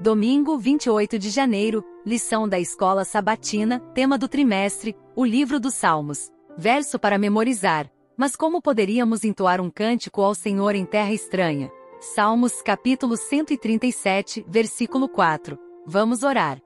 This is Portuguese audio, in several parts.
Domingo, 28 de janeiro, lição da escola sabatina, tema do trimestre, o livro dos Salmos. Verso para memorizar. Mas como poderíamos entoar um cântico ao Senhor em terra estranha? Salmos capítulo 137, versículo 4. Vamos orar.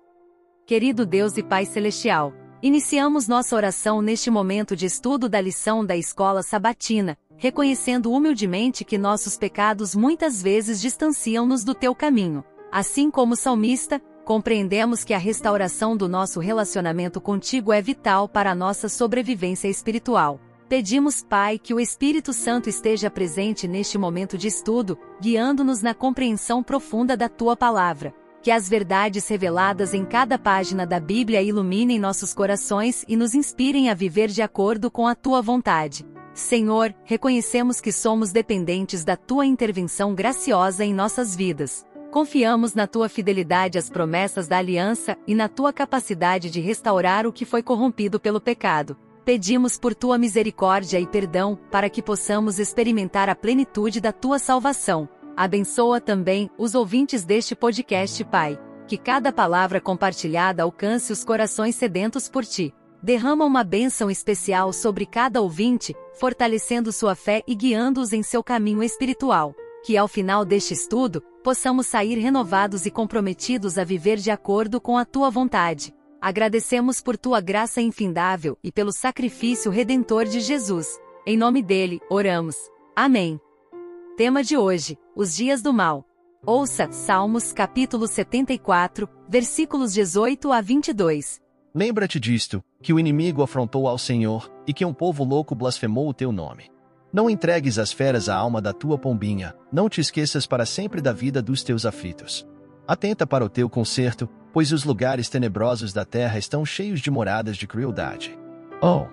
Querido Deus e Pai Celestial, iniciamos nossa oração neste momento de estudo da lição da escola sabatina, reconhecendo humildemente que nossos pecados muitas vezes distanciam-nos do teu caminho. Assim como salmista, compreendemos que a restauração do nosso relacionamento contigo é vital para a nossa sobrevivência espiritual. Pedimos, Pai, que o Espírito Santo esteja presente neste momento de estudo, guiando-nos na compreensão profunda da tua palavra. Que as verdades reveladas em cada página da Bíblia iluminem nossos corações e nos inspirem a viver de acordo com a tua vontade. Senhor, reconhecemos que somos dependentes da tua intervenção graciosa em nossas vidas. Confiamos na tua fidelidade às promessas da aliança e na tua capacidade de restaurar o que foi corrompido pelo pecado. Pedimos por tua misericórdia e perdão, para que possamos experimentar a plenitude da tua salvação. Abençoa também os ouvintes deste podcast, Pai. Que cada palavra compartilhada alcance os corações sedentos por ti. Derrama uma bênção especial sobre cada ouvinte, fortalecendo sua fé e guiando-os em seu caminho espiritual que ao final deste estudo, possamos sair renovados e comprometidos a viver de acordo com a tua vontade. Agradecemos por tua graça infindável e pelo sacrifício redentor de Jesus. Em nome dele, oramos. Amém. Tema de hoje: Os dias do mal. Ouça Salmos capítulo 74, versículos 18 a 22. Lembra-te disto, que o inimigo afrontou ao Senhor, e que um povo louco blasfemou o teu nome. Não entregues às feras a alma da tua pombinha, não te esqueças para sempre da vida dos teus aflitos. Atenta para o teu conserto, pois os lugares tenebrosos da terra estão cheios de moradas de crueldade. Oh!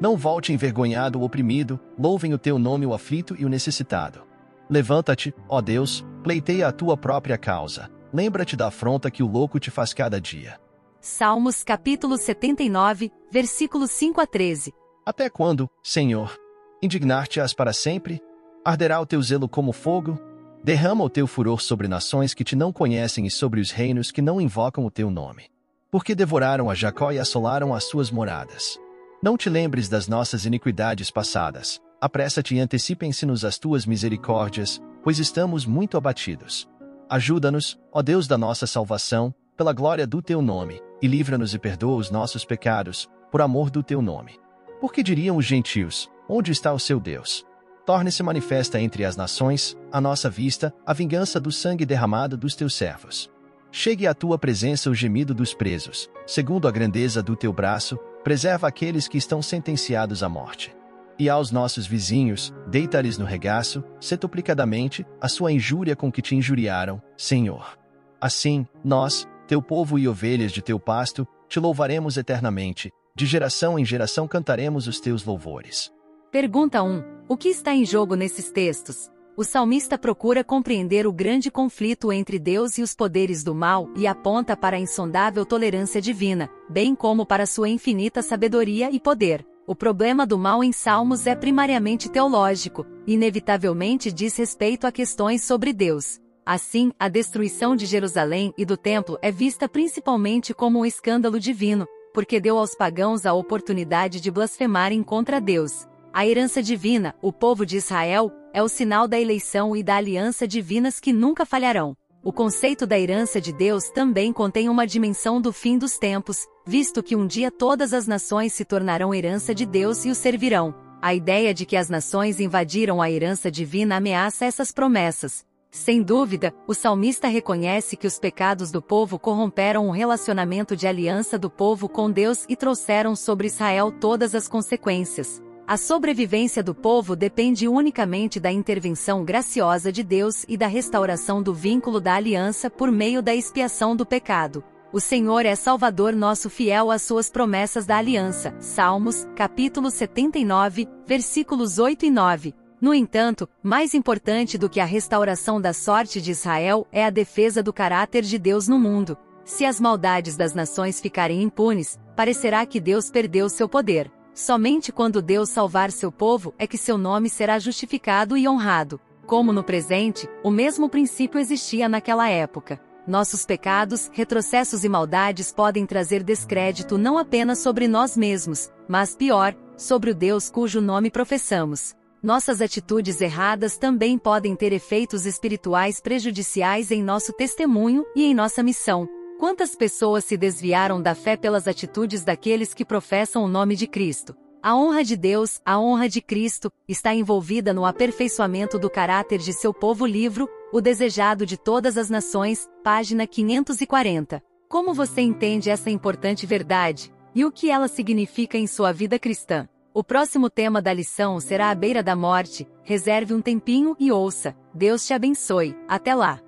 Não volte envergonhado o oprimido, louvem o teu nome o aflito e o necessitado. Levanta-te, ó Deus, pleiteia a tua própria causa. Lembra-te da afronta que o louco te faz cada dia. Salmos capítulo 79, versículos 5 a 13. Até quando, Senhor, Indignar-te-ás para sempre? Arderá o teu zelo como fogo? Derrama o teu furor sobre nações que te não conhecem e sobre os reinos que não invocam o teu nome. Porque devoraram a Jacó e assolaram as suas moradas. Não te lembres das nossas iniquidades passadas. Apressa-te e antecipem-se-nos as tuas misericórdias, pois estamos muito abatidos. Ajuda-nos, ó Deus da nossa salvação, pela glória do teu nome, e livra-nos e perdoa os nossos pecados, por amor do teu nome. Porque diriam os gentios: Onde está o seu Deus? Torne-se manifesta entre as nações, à nossa vista, a vingança do sangue derramado dos teus servos. Chegue à tua presença o gemido dos presos, segundo a grandeza do teu braço, preserva aqueles que estão sentenciados à morte. E aos nossos vizinhos, deita-lhes no regaço, setuplicadamente, a sua injúria com que te injuriaram, Senhor. Assim, nós, teu povo e ovelhas de teu pasto, te louvaremos eternamente, de geração em geração cantaremos os teus louvores. Pergunta 1. O que está em jogo nesses textos? O salmista procura compreender o grande conflito entre Deus e os poderes do mal e aponta para a insondável tolerância divina, bem como para sua infinita sabedoria e poder. O problema do mal em Salmos é primariamente teológico, inevitavelmente diz respeito a questões sobre Deus. Assim, a destruição de Jerusalém e do templo é vista principalmente como um escândalo divino, porque deu aos pagãos a oportunidade de blasfemarem contra Deus. A herança divina, o povo de Israel, é o sinal da eleição e da aliança divinas que nunca falharão. O conceito da herança de Deus também contém uma dimensão do fim dos tempos, visto que um dia todas as nações se tornarão herança de Deus e o servirão. A ideia de que as nações invadiram a herança divina ameaça essas promessas. Sem dúvida, o salmista reconhece que os pecados do povo corromperam o relacionamento de aliança do povo com Deus e trouxeram sobre Israel todas as consequências. A sobrevivência do povo depende unicamente da intervenção graciosa de Deus e da restauração do vínculo da aliança por meio da expiação do pecado. O Senhor é Salvador nosso fiel às suas promessas da aliança. Salmos, capítulo 79, versículos 8 e 9. No entanto, mais importante do que a restauração da sorte de Israel é a defesa do caráter de Deus no mundo. Se as maldades das nações ficarem impunes, parecerá que Deus perdeu seu poder. Somente quando Deus salvar seu povo é que seu nome será justificado e honrado. Como no presente, o mesmo princípio existia naquela época. Nossos pecados, retrocessos e maldades podem trazer descrédito não apenas sobre nós mesmos, mas pior, sobre o Deus cujo nome professamos. Nossas atitudes erradas também podem ter efeitos espirituais prejudiciais em nosso testemunho e em nossa missão. Quantas pessoas se desviaram da fé pelas atitudes daqueles que professam o nome de Cristo? A honra de Deus, a honra de Cristo, está envolvida no aperfeiçoamento do caráter de seu povo livro, o desejado de todas as nações, página 540. Como você entende essa importante verdade? E o que ela significa em sua vida cristã? O próximo tema da lição será a beira da morte. Reserve um tempinho e ouça. Deus te abençoe. Até lá!